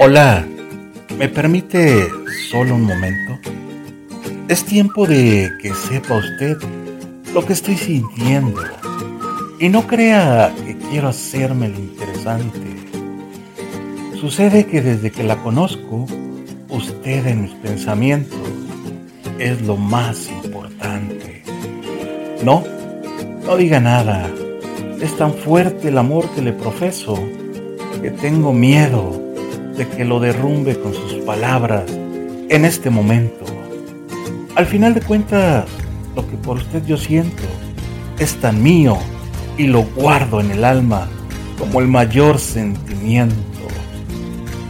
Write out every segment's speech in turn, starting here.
Hola, ¿me permite solo un momento? Es tiempo de que sepa usted lo que estoy sintiendo y no crea que quiero hacerme lo interesante. Sucede que desde que la conozco, usted en mis pensamientos es lo más importante. No, no diga nada. Es tan fuerte el amor que le profeso que tengo miedo de que lo derrumbe con sus palabras en este momento. Al final de cuentas, lo que por usted yo siento es tan mío y lo guardo en el alma como el mayor sentimiento.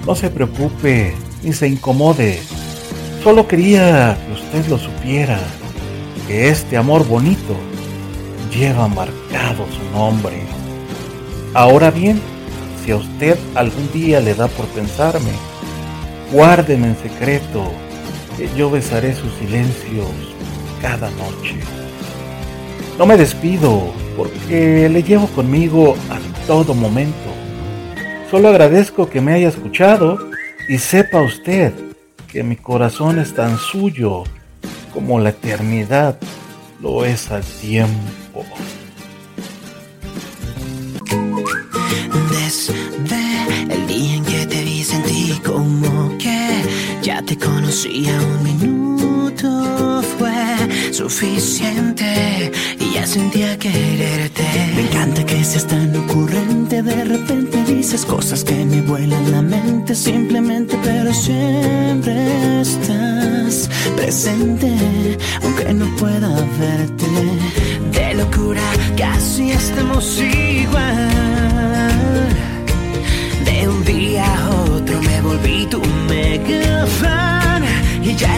No se preocupe ni se incomode. Solo quería que usted lo supiera, que este amor bonito lleva marcado su nombre. Ahora bien, si a usted algún día le da por pensarme, guárdeme en secreto, que yo besaré sus silencios cada noche. No me despido porque le llevo conmigo a todo momento. Solo agradezco que me haya escuchado y sepa usted que mi corazón es tan suyo como la eternidad lo es al tiempo. El día en que te vi sentí como que ya te conocía un minuto fue suficiente y ya sentía quererte. Me encanta que seas tan ocurrente, de repente dices cosas que me vuelan la mente simplemente, pero siempre estás presente, aunque no pueda verte. De locura casi estamos igual.